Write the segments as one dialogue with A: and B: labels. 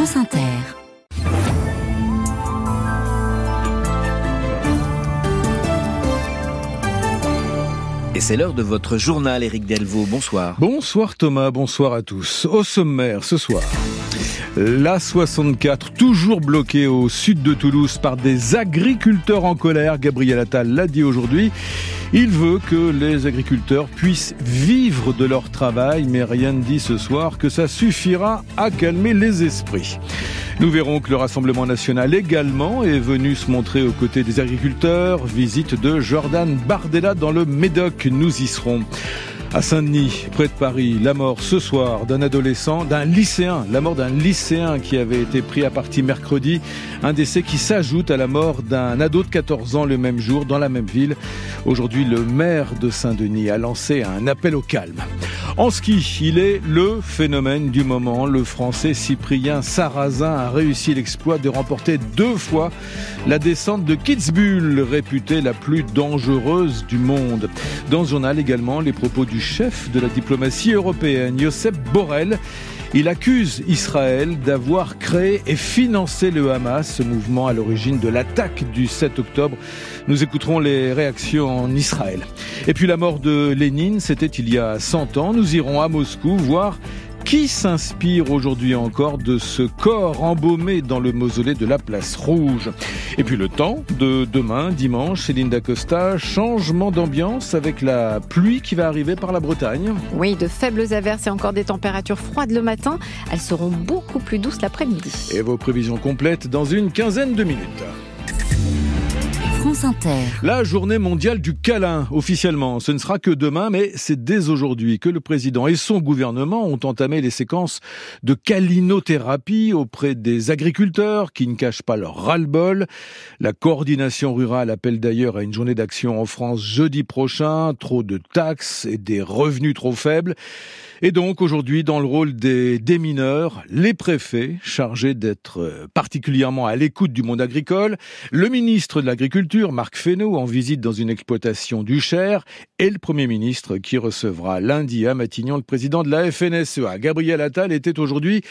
A: France Inter.
B: Et c'est l'heure de votre journal, Éric Delvaux. Bonsoir.
C: Bonsoir Thomas, bonsoir à tous. Au sommaire ce soir. La 64, toujours bloquée au sud de Toulouse par des agriculteurs en colère. Gabriel Attal l'a dit aujourd'hui. Il veut que les agriculteurs puissent vivre de leur travail, mais rien ne dit ce soir que ça suffira à calmer les esprits. Nous verrons que le Rassemblement national également est venu se montrer aux côtés des agriculteurs. Visite de Jordan Bardella dans le Médoc. Nous y serons. À Saint-Denis, près de Paris, la mort ce soir d'un adolescent, d'un lycéen, la mort d'un lycéen qui avait été pris à partie mercredi, un décès qui s'ajoute à la mort d'un ado de 14 ans le même jour dans la même ville. Aujourd'hui, le maire de Saint-Denis a lancé un appel au calme. En ski, il est le phénomène du moment. Le français Cyprien Sarrazin a réussi l'exploit de remporter deux fois la descente de Kitzbühel, réputée la plus dangereuse du monde. Dans ce journal également, les propos du chef de la diplomatie européenne, Josep Borrell. Il accuse Israël d'avoir créé et financé le Hamas, ce mouvement à l'origine de l'attaque du 7 octobre. Nous écouterons les réactions en Israël. Et puis la mort de Lénine, c'était il y a 100 ans. Nous irons à Moscou voir qui s'inspire aujourd'hui encore de ce corps embaumé dans le mausolée de la place rouge? Et puis le temps de demain, dimanche, Céline Dacosta, changement d'ambiance avec la pluie qui va arriver par la Bretagne.
D: Oui, de faibles averses et encore des températures froides le matin. Elles seront beaucoup plus douces l'après-midi.
C: Et vos prévisions complètes dans une quinzaine de minutes. La journée mondiale du câlin, officiellement. Ce ne sera que demain, mais c'est dès aujourd'hui que le président et son gouvernement ont entamé les séquences de câlinothérapie auprès des agriculteurs qui ne cachent pas leur ras-le-bol. La coordination rurale appelle d'ailleurs à une journée d'action en France jeudi prochain. Trop de taxes et des revenus trop faibles. Et donc aujourd'hui, dans le rôle des démineurs, les préfets chargés d'être particulièrement à l'écoute du monde agricole, le ministre de l'Agriculture, Marc Fesneau, en visite dans une exploitation du Cher, et le Premier ministre qui recevra lundi à Matignon le président de la FNSEA. Gabriel Attal était aujourd'hui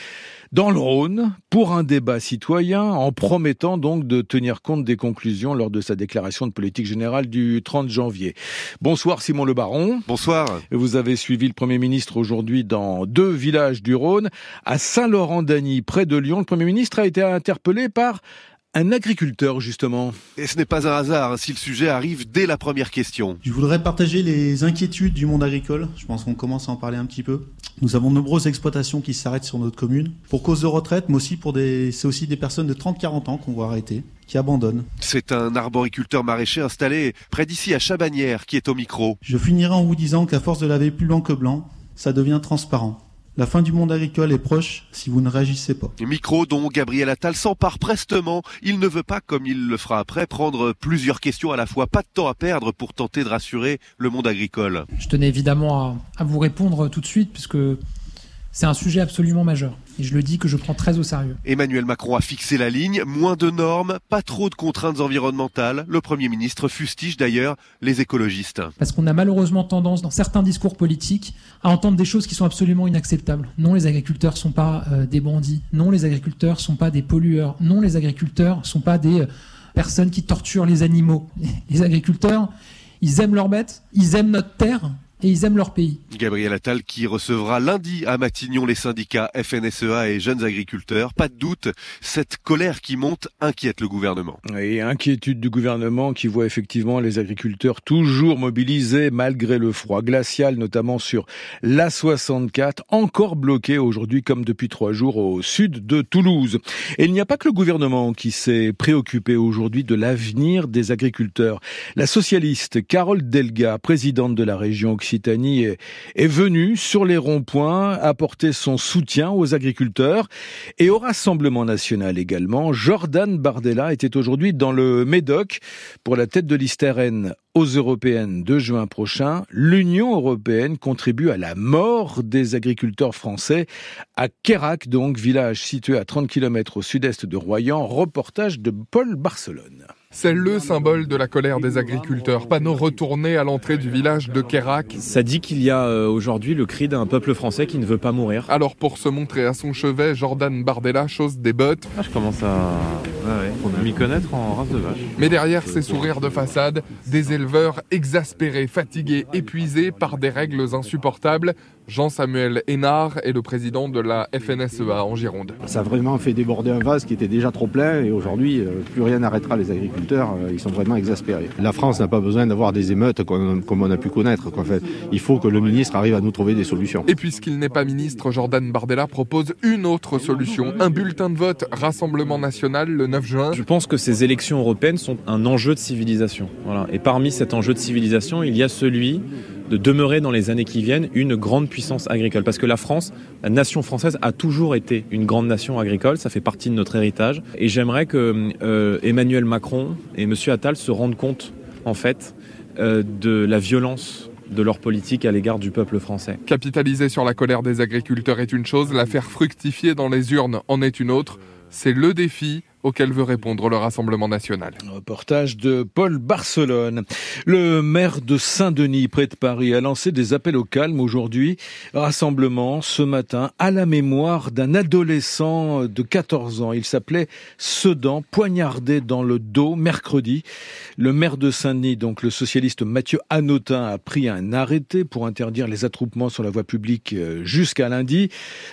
C: dans le Rhône pour un débat citoyen en promettant donc de tenir compte des conclusions lors de sa déclaration de politique générale du 30 janvier. Bonsoir Simon Le Baron.
E: Bonsoir.
C: Vous avez suivi le Premier ministre aujourd'hui dans deux villages du Rhône. À Saint-Laurent-d'Agny, près de Lyon, le Premier ministre a été interpellé par un agriculteur, justement.
E: Et ce n'est pas un hasard hein, si le sujet arrive dès la première question.
F: Je voudrais partager les inquiétudes du monde agricole. Je pense qu'on commence à en parler un petit peu. Nous avons de nombreuses exploitations qui s'arrêtent sur notre commune pour cause de retraite, mais aussi pour des, c'est aussi des personnes de 30-40 ans qu'on voit arrêter, qui abandonnent.
E: C'est un arboriculteur maraîcher installé près d'ici à Chabanière qui est au micro.
F: Je finirai en vous disant qu'à force de laver plus blanc que blanc, ça devient transparent. La fin du monde agricole est proche si vous ne réagissez pas.
E: Micro dont Gabriel Attal s'empare prestement. Il ne veut pas, comme il le fera après, prendre plusieurs questions à la fois. Pas de temps à perdre pour tenter de rassurer le monde agricole.
G: Je tenais évidemment à, à vous répondre tout de suite puisque c'est un sujet absolument majeur. Et je le dis que je prends très au sérieux.
E: Emmanuel Macron a fixé la ligne, moins de normes, pas trop de contraintes environnementales. Le Premier ministre fustige d'ailleurs les écologistes.
G: Parce qu'on a malheureusement tendance, dans certains discours politiques, à entendre des choses qui sont absolument inacceptables. Non, les agriculteurs sont pas euh, des bandits. Non, les agriculteurs sont pas des pollueurs. Non, les agriculteurs sont pas des euh, personnes qui torturent les animaux. Les agriculteurs, ils aiment leurs bêtes, ils aiment notre terre, et ils aiment leur pays.
E: Gabriel Attal qui recevra lundi à Matignon les syndicats FNSEA et jeunes agriculteurs. Pas de doute, cette colère qui monte inquiète le gouvernement.
C: Et inquiétude du gouvernement qui voit effectivement les agriculteurs toujours mobilisés malgré le froid glacial, notamment sur l'A64, encore bloqué aujourd'hui comme depuis trois jours au sud de Toulouse. Et il n'y a pas que le gouvernement qui s'est préoccupé aujourd'hui de l'avenir des agriculteurs. La socialiste Carole Delga, présidente de la région Est, venu sur les ronds-points apporter son soutien aux agriculteurs et au Rassemblement national également. Jordan Bardella était aujourd'hui dans le Médoc pour la tête de liste RN aux européennes de juin prochain. L'Union européenne contribue à la mort des agriculteurs français à Kérac, donc village situé à 30 km au sud-est de Royan. Reportage de Paul Barcelone.
H: C'est le symbole de la colère des agriculteurs. Panneau retourné à l'entrée du village de Kerak.
I: Ça dit qu'il y a euh, aujourd'hui le cri d'un peuple français qui ne veut pas mourir.
H: Alors pour se montrer à son chevet, Jordan Bardella chausse des bottes.
J: Ah, je commence à m'y connaître en race de vache.
H: Mais derrière ces sourires de façade, des éleveurs exaspérés, fatigués, épuisés par des règles insupportables. Jean-Samuel Hénard est le président de la FNSEA en Gironde.
K: Ça a vraiment fait déborder un vase qui était déjà trop plein et aujourd'hui, euh, plus rien n'arrêtera les agriculteurs. Euh, ils sont vraiment exaspérés. La France n'a pas besoin d'avoir des émeutes comme, on a pu connaître. fait, il faut que le ministre arrive à nous trouver des solutions.
H: Et puisqu'il n'est pas ministre, Jordan Bardella propose une autre solution. Un bulletin de vote Rassemblement national le 9 juin.
I: Je pense que ces élections européennes sont un enjeu de civilisation. Voilà. Et parmi cet enjeu de civilisation, il y a celui de demeurer dans les années qui viennent une grande puissance agricole. Parce que la France, la nation française, a toujours été une grande nation agricole, ça fait partie de notre héritage. Et j'aimerais que euh, Emmanuel Macron et M. Attal se rendent compte, en fait, euh, de la violence de leur politique à l'égard du peuple français.
H: Capitaliser sur la colère des agriculteurs est une chose, la faire fructifier dans les urnes en est une autre. C'est le défi auquel veut répondre le Rassemblement national.
C: Reportage de Paul Barcelone. Le maire de Saint-Denis, près de Paris, a lancé des appels au calme aujourd'hui. Rassemblement ce matin à la mémoire d'un adolescent de 14 ans. Il s'appelait Sedan, poignardé dans le dos mercredi. Le maire de Saint-Denis, donc le socialiste Mathieu Hanotin, a pris un arrêté pour interdire les attroupements sur la voie publique euh, jusqu'à lundi.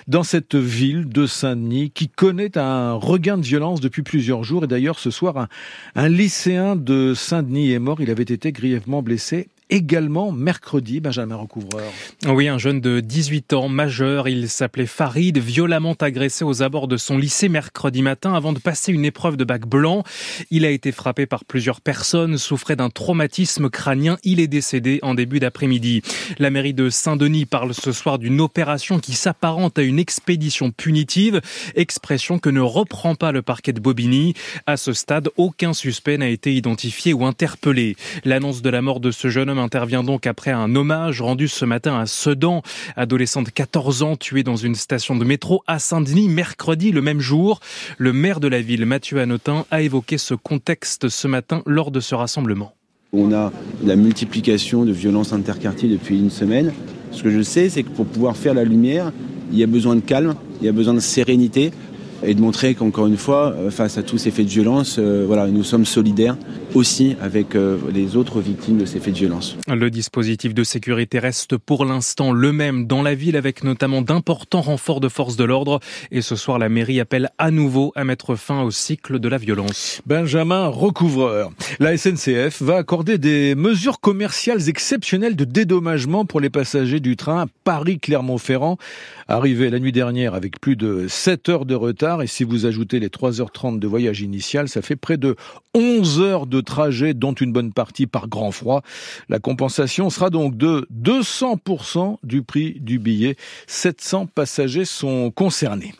C: Dans cette ville de Saint-Denis qui connaît un regain de violence depuis plusieurs jours. Et d'ailleurs, ce soir, un, un lycéen de Saint-Denis est mort. Il avait été grièvement blessé également mercredi, Benjamin Recouvreur.
L: Oui, un jeune de 18 ans, majeur, il s'appelait Farid, violemment agressé aux abords de son lycée mercredi matin avant de passer une épreuve de bac blanc. Il a été frappé par plusieurs personnes, souffrait d'un traumatisme crânien. Il est décédé en début d'après-midi. La mairie de Saint-Denis parle ce soir d'une opération qui s'apparente à une expédition punitive, expression que ne reprend pas le parquet de Bobigny. À ce stade, aucun suspect n'a été identifié ou interpellé. L'annonce de la mort de ce jeune homme intervient donc après un hommage rendu ce matin à Sedan, adolescent de 14 ans tué dans une station de métro à Saint-Denis mercredi le même jour. Le maire de la ville, Mathieu Hanotin, a évoqué ce contexte ce matin lors de ce rassemblement.
M: On a la multiplication de violences interquartiers depuis une semaine. Ce que je sais, c'est que pour pouvoir faire la lumière, il y a besoin de calme, il y a besoin de sérénité et de montrer qu'encore une fois, euh, face à tous ces faits de violence, euh, voilà, nous sommes solidaires aussi avec euh, les autres victimes de ces faits de violence.
L: Le dispositif de sécurité reste pour l'instant le même dans la ville avec notamment d'importants renforts de forces de l'ordre et ce soir la mairie appelle à nouveau à mettre fin au cycle de la violence.
C: Benjamin Recouvreur. La SNCF va accorder des mesures commerciales exceptionnelles de dédommagement pour les passagers du train Paris-Clermont-Ferrand arrivé la nuit dernière avec plus de 7 heures de retard et si vous ajoutez les 3h30 de voyage initial, ça fait près de 11 heures de trajet dont une bonne partie par grand froid. La compensation sera donc de 200% du prix du billet. 700 passagers sont concernés.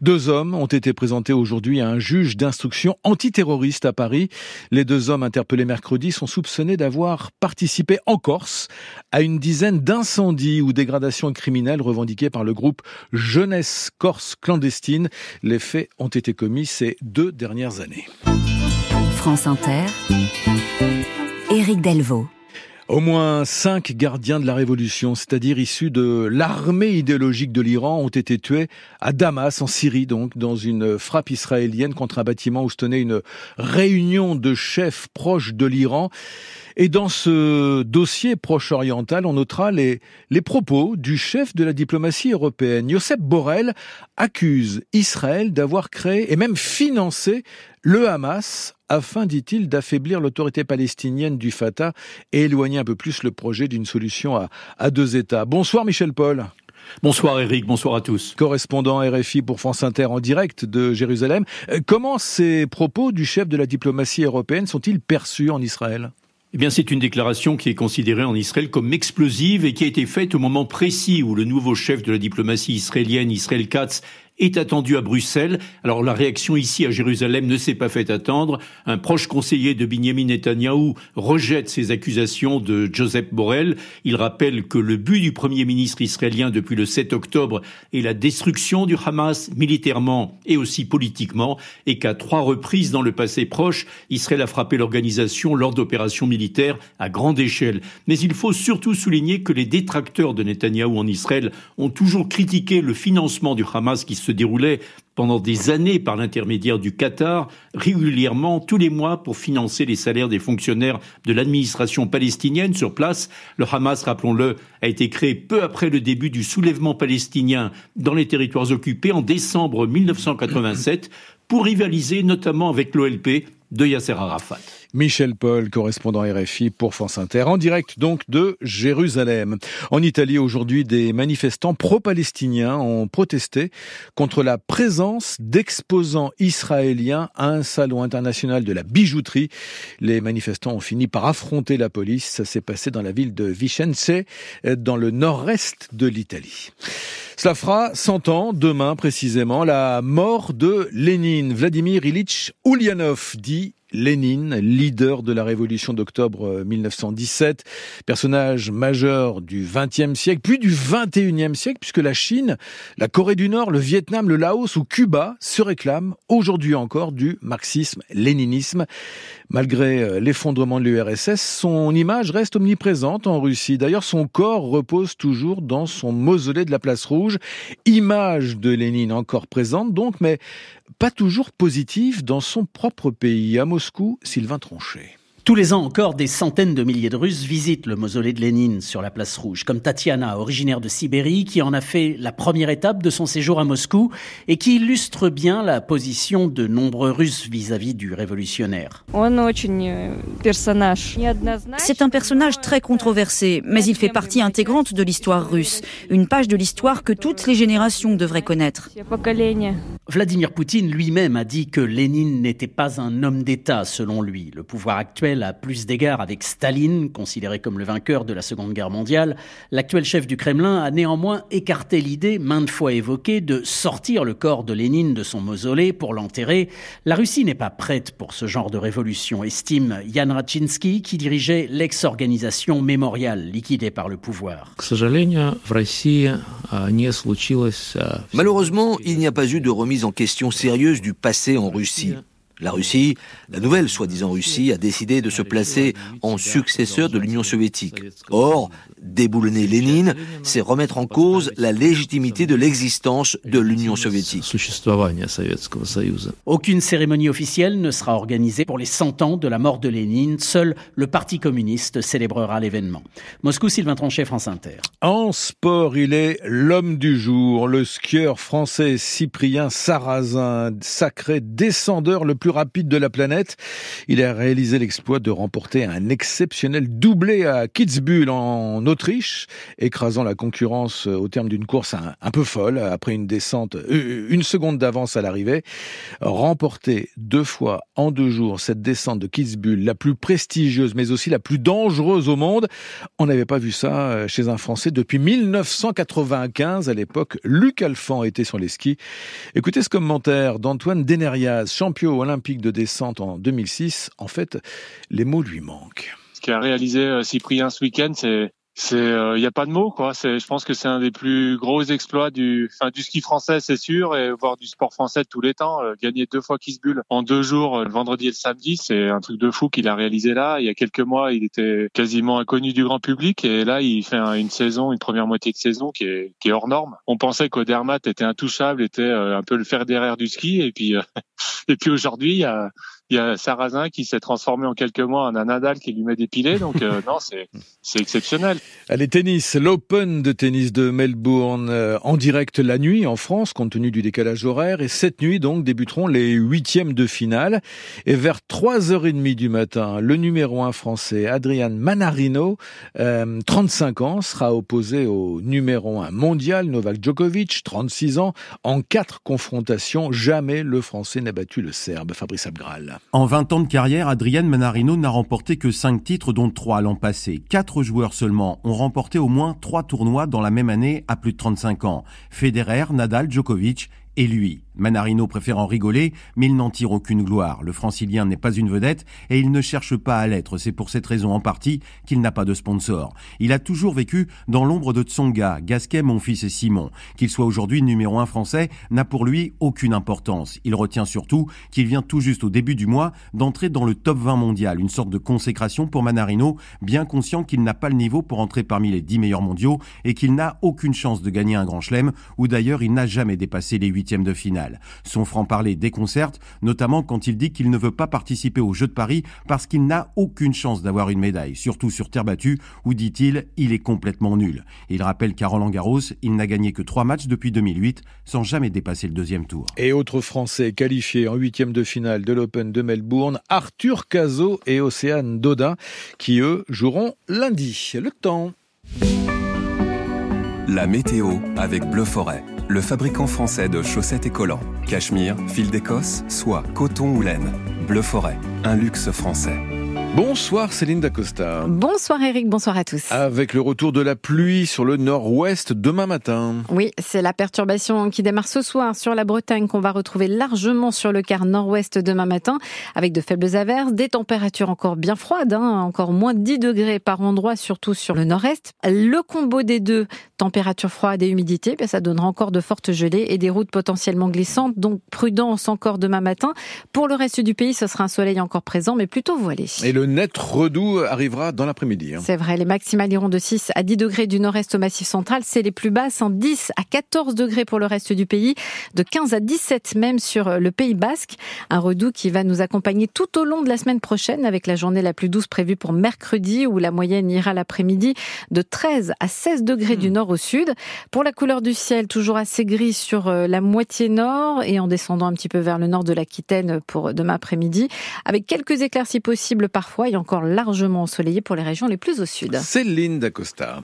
C: Deux hommes ont été présentés aujourd'hui à un juge d'instruction antiterroriste à Paris. Les deux hommes interpellés mercredi sont soupçonnés d'avoir participé en Corse à une dizaine d'incendies ou dégradations criminelles revendiquées par le groupe Jeunesse Corse clandestine. Les faits ont été commis ces deux dernières années.
A: France Inter, Éric Delvaux.
C: Au moins cinq gardiens de la révolution, c'est-à-dire issus de l'armée idéologique de l'Iran, ont été tués à Damas, en Syrie, donc, dans une frappe israélienne contre un bâtiment où se tenait une réunion de chefs proches de l'Iran. Et dans ce dossier proche-oriental, on notera les, propos du chef de la diplomatie européenne. Josep Borrell accuse Israël d'avoir créé et même financé le Hamas afin, dit-il, d'affaiblir l'autorité palestinienne du Fatah et éloigner un peu plus le projet d'une solution à, à deux États. Bonsoir Michel Paul.
N: Bonsoir Eric, bonsoir à tous.
C: Correspondant RFI pour France Inter en direct de Jérusalem. Euh, comment ces propos du chef de la diplomatie européenne sont-ils perçus en Israël?
N: Eh bien, c'est une déclaration qui est considérée en Israël comme explosive et qui a été faite au moment précis où le nouveau chef de la diplomatie israélienne, Israël Katz, est attendu à Bruxelles. Alors la réaction ici à Jérusalem ne s'est pas fait attendre. Un proche conseiller de Benjamin Netanyahou rejette ces accusations de Joseph Borrell. Il rappelle que le but du Premier ministre israélien depuis le 7 octobre est la destruction du Hamas militairement et aussi politiquement et qu'à trois reprises dans le passé proche, Israël a frappé l'organisation lors d'opérations militaires à grande échelle. Mais il faut surtout souligner que les détracteurs de Netanyahou en Israël ont toujours critiqué le financement du Hamas qui se déroulait pendant des années par l'intermédiaire du Qatar, régulièrement tous les mois pour financer les salaires des fonctionnaires de l'administration palestinienne sur place. Le Hamas, rappelons-le, a été créé peu après le début du soulèvement palestinien dans les territoires occupés en décembre 1987 pour rivaliser notamment avec l'OLP de Yasser Arafat.
C: Michel Paul, correspondant RFI pour France Inter, en direct donc de Jérusalem. En Italie, aujourd'hui, des manifestants pro-palestiniens ont protesté contre la présence d'exposants israéliens à un salon international de la bijouterie. Les manifestants ont fini par affronter la police. Ça s'est passé dans la ville de Vicenze, dans le nord-est de l'Italie. Cela fera 100 ans, demain précisément, la mort de Lénine. Vladimir Ilitch Ulyanov, dit Lénine, leader de la révolution d'octobre 1917, personnage majeur du XXe siècle, puis du XXIe siècle, puisque la Chine, la Corée du Nord, le Vietnam, le Laos ou Cuba se réclament aujourd'hui encore du marxisme-léninisme. Malgré l'effondrement de l'URSS, son image reste omniprésente en Russie. D'ailleurs, son corps repose toujours dans son mausolée de la Place Rouge. Image de Lénine encore présente donc, mais pas toujours positive dans son propre pays. À Moscou, Sylvain Tronchet.
O: Tous les ans encore, des centaines de milliers de Russes visitent le mausolée de Lénine sur la place rouge, comme Tatiana, originaire de Sibérie, qui en a fait la première étape de son séjour à Moscou et qui illustre bien la position de nombreux Russes vis-à-vis du révolutionnaire.
P: C'est un personnage très controversé, mais il fait partie intégrante de l'histoire russe, une page de l'histoire que toutes les générations devraient connaître.
O: Vladimir Poutine lui-même a dit que Lénine n'était pas un homme d'État, selon lui. Le pouvoir actuel a plus d'égards avec Staline, considéré comme le vainqueur de la Seconde Guerre mondiale, l'actuel chef du Kremlin a néanmoins écarté l'idée, maintes fois évoquée, de sortir le corps de Lénine de son mausolée pour l'enterrer. La Russie n'est pas prête pour ce genre de révolution, estime Yan Raczynski, qui dirigeait l'ex-organisation mémoriale liquidée par le pouvoir.
Q: Malheureusement, il n'y a pas eu de remise en question sérieuse du passé en Russie. La Russie, la nouvelle soi-disant Russie, a décidé de se placer en successeur de l'Union soviétique. Or, déboulonner Lénine, c'est remettre en cause la légitimité de l'existence de l'Union soviétique.
O: Aucune cérémonie officielle ne sera organisée pour les 100 ans de la mort de Lénine. Seul le Parti communiste célébrera l'événement. Moscou, Sylvain Tronchet, France Inter.
C: En sport, il est l'homme du jour, le skieur français Cyprien Sarrazin, sacré descendeur le plus rapide de la planète. Il a réalisé l'exploit de remporter un exceptionnel doublé à Kitzbühel en Autriche, écrasant la concurrence au terme d'une course un, peu folle, après une descente, une seconde d'avance à l'arrivée. Remporter deux fois en deux jours cette descente de Kitzbühel, la plus prestigieuse, mais aussi la plus dangereuse au monde. On n'avait pas vu ça chez un Français depuis 1995. À l'époque, Luc Alphand était sur les skis. Écoutez ce commentaire d'Antoine Deneriaz, champion olympique de descente en 2006. En fait, les mots lui manquent.
R: Ce qu'a réalisé Cyprien ce week-end, c'est c'est il euh, n'y a pas de mots quoi. C'est je pense que c'est un des plus gros exploits du enfin du ski français c'est sûr et voire du sport français de tous les temps euh, gagner deux fois Kitzbühel en deux jours euh, le vendredi et le samedi c'est un truc de fou qu'il a réalisé là. Il y a quelques mois il était quasiment inconnu du grand public et là il fait une saison une première moitié de saison qui est qui est hors norme. On pensait qu'Odermatt était intouchable était un peu le fer derrière du ski et puis et puis aujourd'hui il y a il y a Sarrazin qui s'est transformé en quelques mois en un Nadal qui lui met des pilets. Donc euh, non, c'est exceptionnel.
C: Allez, tennis, l'Open de tennis de Melbourne euh, en direct la nuit en France, compte tenu du décalage horaire. Et cette nuit, donc, débuteront les huitièmes de finale. Et vers 3h30 du matin, le numéro un français, Adrian Manarino, euh, 35 ans, sera opposé au numéro un mondial, Novak Djokovic, 36 ans. En quatre confrontations, jamais le français n'a battu le serbe, Fabrice Abgral.
S: En 20 ans de carrière, Adrian Manarino n'a remporté que 5 titres, dont 3 l'an passé. 4 joueurs seulement ont remporté au moins 3 tournois dans la même année à plus de 35 ans. Federer, Nadal, Djokovic et lui. Manarino préfère en rigoler, mais il n'en tire aucune gloire. Le francilien n'est pas une vedette et il ne cherche pas à l'être. C'est pour cette raison en partie qu'il n'a pas de sponsor. Il a toujours vécu dans l'ombre de Tsonga, Gasquet, mon fils et Simon. Qu'il soit aujourd'hui numéro un français n'a pour lui aucune importance. Il retient surtout qu'il vient tout juste au début du mois d'entrer dans le top 20 mondial, une sorte de consécration pour Manarino, bien conscient qu'il n'a pas le niveau pour entrer parmi les 10 meilleurs mondiaux et qu'il n'a aucune chance de gagner un grand chelem, ou d'ailleurs il n'a jamais dépassé les huitièmes de finale. Son franc-parler déconcerte, notamment quand il dit qu'il ne veut pas participer aux Jeux de Paris parce qu'il n'a aucune chance d'avoir une médaille, surtout sur terre battue, où, dit-il, il est complètement nul. Il rappelle qu'à Roland Garros, il n'a gagné que trois matchs depuis 2008, sans jamais dépasser le deuxième tour.
C: Et autres Français qualifiés en huitième de finale de l'Open de Melbourne, Arthur Cazot et Océane Dodin, qui eux joueront lundi. Le temps.
T: La météo avec Bleu Forêt le fabricant français de chaussettes et collants. Cachemire, fil d'Écosse, soie, coton ou laine. Bleu Forêt, un luxe français.
C: Bonsoir Céline Dacosta.
D: Bonsoir Eric, bonsoir à tous.
C: Avec le retour de la pluie sur le nord-ouest demain matin.
D: Oui, c'est la perturbation qui démarre ce soir sur la Bretagne qu'on va retrouver largement sur le quart nord-ouest demain matin avec de faibles averses, des températures encore bien froides, hein, encore moins de 10 degrés par endroit, surtout sur le nord-est. Le combo des deux, température froide et humidité, ben, ça donnera encore de fortes gelées et des routes potentiellement glissantes, donc prudence encore demain matin. Pour le reste du pays, ce sera un soleil encore présent, mais plutôt voilé.
C: Et le net redoux arrivera dans l'après-midi.
D: Hein. C'est vrai, les maximales iront de 6 à 10 degrés du nord-est au massif central. C'est les plus basses, en 10 à 14 degrés pour le reste du pays, de 15 à 17 même sur le Pays Basque. Un redoux qui va nous accompagner tout au long de la semaine prochaine avec la journée la plus douce prévue pour mercredi où la moyenne ira l'après-midi de 13 à 16 degrés du hmm. nord au sud. Pour la couleur du ciel, toujours assez gris sur euh, la moitié nord et en descendant un petit peu vers le nord de l'Aquitaine pour demain après-midi, avec quelques éclaircies possibles et encore largement ensoleillé pour les régions les plus au sud.
C: Céline Dacosta.